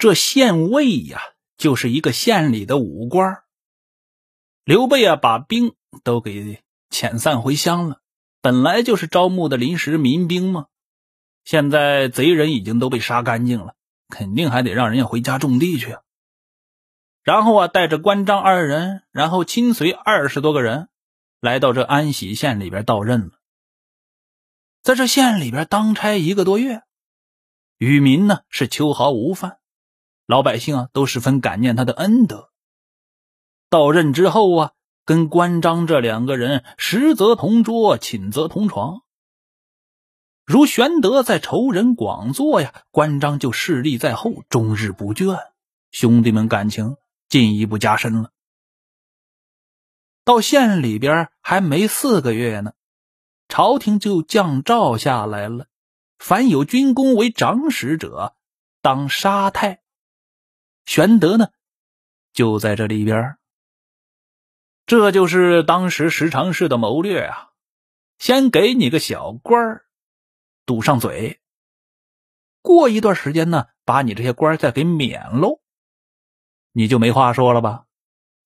这县尉呀，就是一个县里的武官。刘备啊，把兵都给遣散回乡了。本来就是招募的临时民兵嘛，现在贼人已经都被杀干净了，肯定还得让人家回家种地去。然后啊，带着关张二人，然后亲随二十多个人，来到这安喜县里边到任了。在这县里边当差一个多月，与民呢是秋毫无犯，老百姓啊都十分感念他的恩德。到任之后啊。跟关张这两个人，食则同桌，寝则同床。如玄德在仇人广作呀，关张就势力在后，终日不倦。兄弟们感情进一步加深了。到县里边还没四个月呢，朝廷就降诏下来了：凡有军功为长史者，当杀太。玄德呢，就在这里边。这就是当时十常侍的谋略啊！先给你个小官儿，堵上嘴。过一段时间呢，把你这些官再给免喽，你就没话说了吧？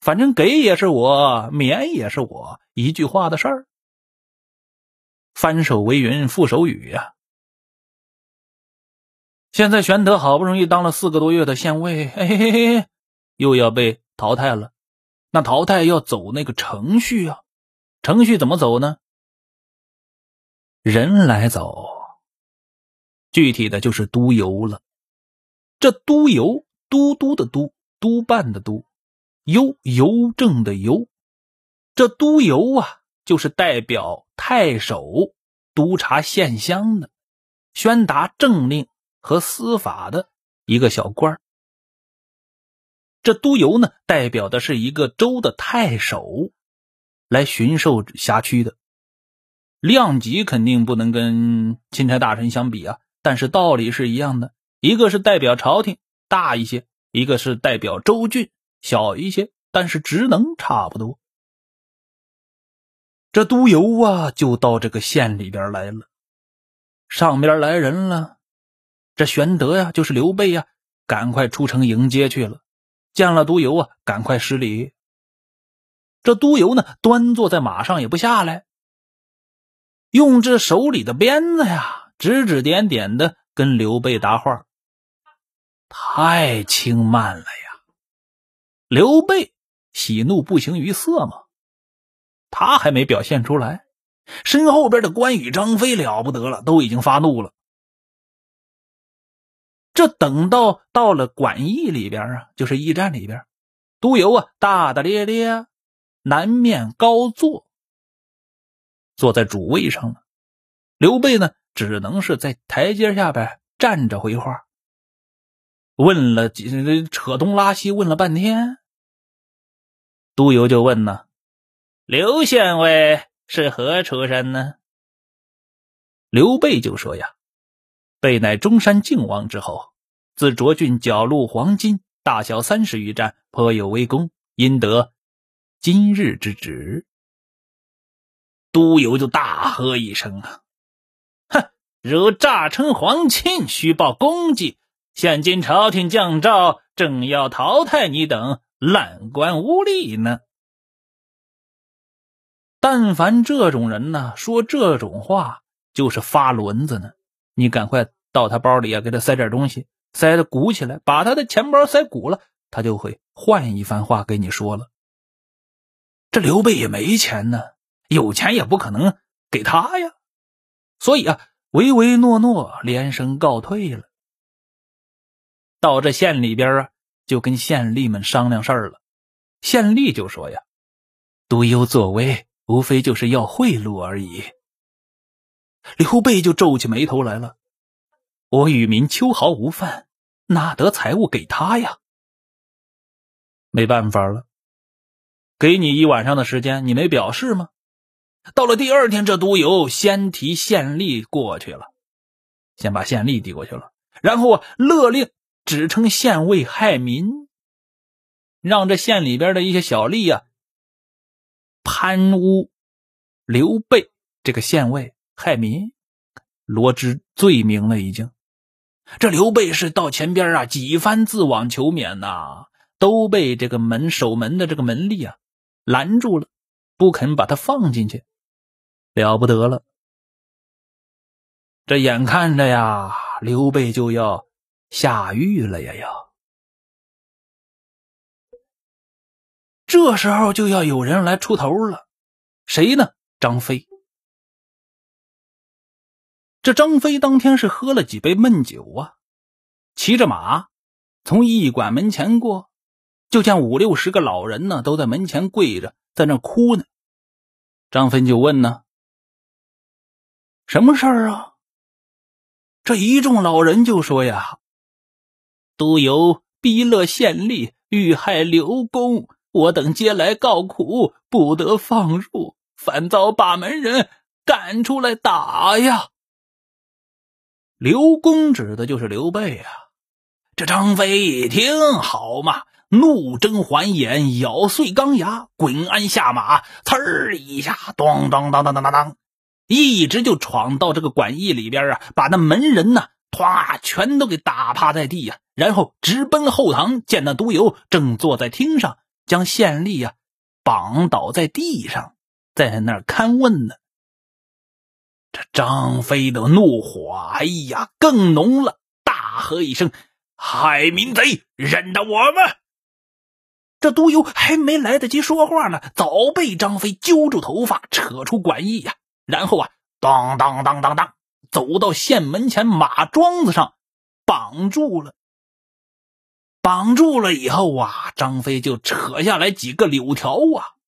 反正给也是我，免也是我，一句话的事儿。翻手为云，覆手雨呀！现在玄德好不容易当了四个多月的县尉，嘿嘿嘿，又要被淘汰了。那淘汰要走那个程序啊，程序怎么走呢？人来走，具体的就是督邮了。这督邮，都督的督，督办的督，邮邮政的邮。这督邮啊，就是代表太守督察县乡的，宣达政令和司法的一个小官儿。这督邮呢，代表的是一个州的太守，来巡狩辖区的，量级肯定不能跟钦差大臣相比啊，但是道理是一样的，一个是代表朝廷大一些，一个是代表州郡小一些，但是职能差不多。这督邮啊，就到这个县里边来了，上边来人了，这玄德呀，就是刘备呀，赶快出城迎接去了。见了督邮啊，赶快施礼。这督邮呢，端坐在马上也不下来，用这手里的鞭子呀，指指点点的跟刘备答话。太轻慢了呀！刘备喜怒不形于色嘛，他还没表现出来，身后边的关羽、张飞了不得了，都已经发怒了。这等到到了馆驿里边啊，就是驿站里边，都由啊大大咧咧，南面高坐，坐在主位上了。刘备呢，只能是在台阶下边站着回话。问了几扯东拉西，问了半天，都由就问呢：“刘县尉是何出身呢？”刘备就说呀。备乃中山靖王之后，自涿郡缴录黄金，大小三十余战，颇有微功，因得今日之职。都邮就大喝一声啊！哼，如诈称皇亲，虚报功绩，现今朝廷降诏，正要淘汰你等烂官污吏呢。但凡这种人呢，说这种话就是发轮子呢。你赶快到他包里啊，给他塞点东西，塞的鼓起来，把他的钱包塞鼓了，他就会换一番话给你说了。这刘备也没钱呢，有钱也不可能给他呀，所以啊，唯唯诺诺，连声告退了。到这县里边啊，就跟县吏们商量事儿了。县吏就说呀：“督邮作威，无非就是要贿赂而已。”刘备就皱起眉头来了。我与民秋毫无犯，哪得财物给他呀？没办法了，给你一晚上的时间，你没表示吗？到了第二天，这督邮先提县吏过去了，先把县吏递过去了，然后啊，勒令只称县尉害民，让这县里边的一些小吏呀，贪污刘备这个县尉。害民，罗织罪名了，已经这刘备是到前边啊，几番自往求免呐，都被这个门守门的这个门吏啊拦住了，不肯把他放进去。了不得了，这眼看着呀，刘备就要下狱了呀，要。这时候就要有人来出头了，谁呢？张飞。这张飞当天是喝了几杯闷酒啊，骑着马从驿馆门前过，就见五六十个老人呢，都在门前跪着，在那哭呢。张飞就问呢：“什么事儿啊？”这一众老人就说呀：“都由逼勒县吏遇害刘公，我等皆来告苦，不得放入，反遭把门人赶出来打呀。”刘公指的就是刘备啊！这张飞一听，好嘛，怒睁环眼，咬碎钢牙，滚鞍下马，呲儿一下，咚咚咚咚咚咚咚，一直就闯到这个馆驿里边啊，把那门人呢，歘，全都给打趴在地呀，然后直奔后堂，见那督邮正坐在厅上，将县吏呀绑倒在地上，在那儿看问呢。这张飞的怒火，哎呀，更浓了！大喝一声：“害民贼，认得我们！”这督邮还没来得及说话呢，早被张飞揪住头发，扯出管驿呀，然后啊，当当当当当，走到县门前马桩子上，绑住了。绑住了以后啊，张飞就扯下来几个柳条啊，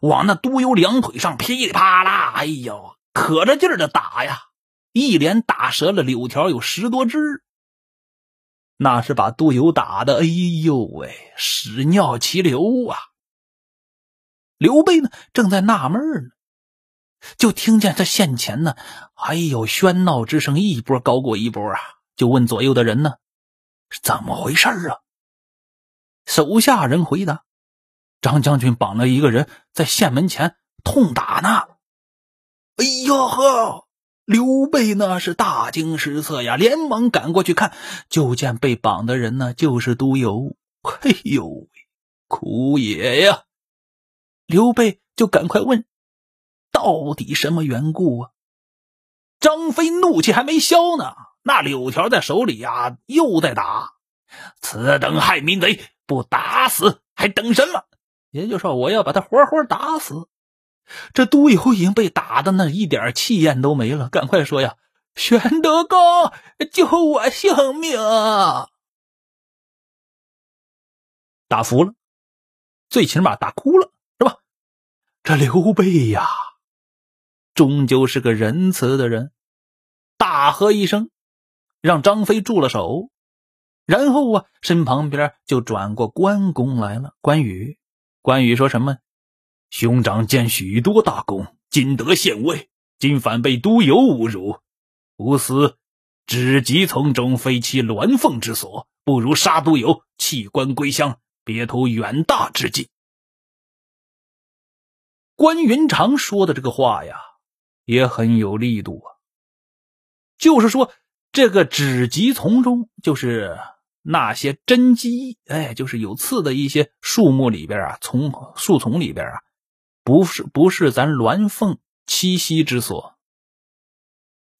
往那督邮两腿上噼里啪啦，哎呦！可着劲儿的打呀，一连打折了柳条有十多只，那是把督邮打的，哎呦喂，屎尿齐流啊！刘备呢，正在纳闷呢，就听见他县前呢，哎呦，喧闹之声一波高过一波啊！就问左右的人呢，怎么回事啊？手下人回答：张将军绑了一个人在县门前痛打呢。哎呦呵！刘备那是大惊失色呀，连忙赶过去看，就见被绑的人呢，就是督邮。哎呦喂，苦也呀！刘备就赶快问：“到底什么缘故啊？”张飞怒气还没消呢，那柳条在手里呀，又在打。此等害民贼，不打死还等什么？也就是说，我要把他活活打死。这都邮已经被打的那一点气焰都没了，赶快说呀！玄德公，救我性命！啊打服了，最起码打哭了，是吧？这刘备呀，终究是个仁慈的人，大喝一声，让张飞住了手，然后啊，身旁边就转过关公来了。关羽，关羽说什么？兄长建许多大功，今得县尉，今反被督邮侮辱，吾思止急从中非其鸾凤之所，不如杀督邮，弃官归乡，别图远大之计。关云长说的这个话呀，也很有力度啊。就是说，这个止急从中，就是那些真鸡，哎，就是有刺的一些树木里边啊，丛树丛里边啊。不是不是咱鸾凤栖息之所，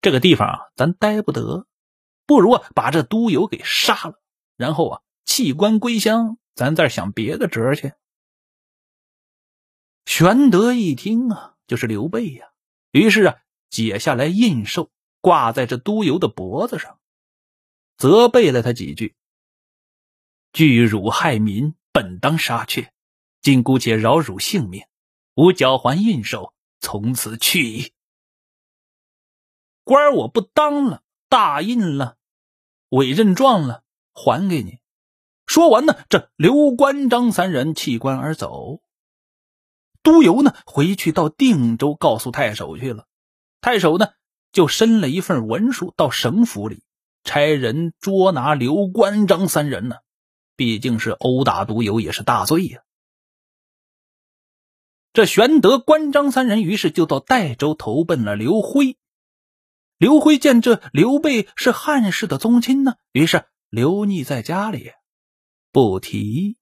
这个地方啊，咱待不得，不如啊把这督邮给杀了，然后啊弃官归乡，咱再想别的辙去。玄德一听啊，就是刘备呀，于是啊解下来印绶，挂在这督邮的脖子上，责备了他几句：“拒辱害民，本当杀却，今姑且饶汝性命。”吾缴还印绶，从此去矣。官我不当了，大印了，委任状了，还给你。说完呢，这刘关张三人弃官而走。督邮呢，回去到定州告诉太守去了。太守呢，就申了一份文书到省府里，差人捉拿刘关张三人呢。毕竟是殴打督邮，也是大罪呀。这玄德、关张三人于是就到代州投奔了刘辉。刘辉见这刘备是汉室的宗亲呢，于是留匿在家里，不提。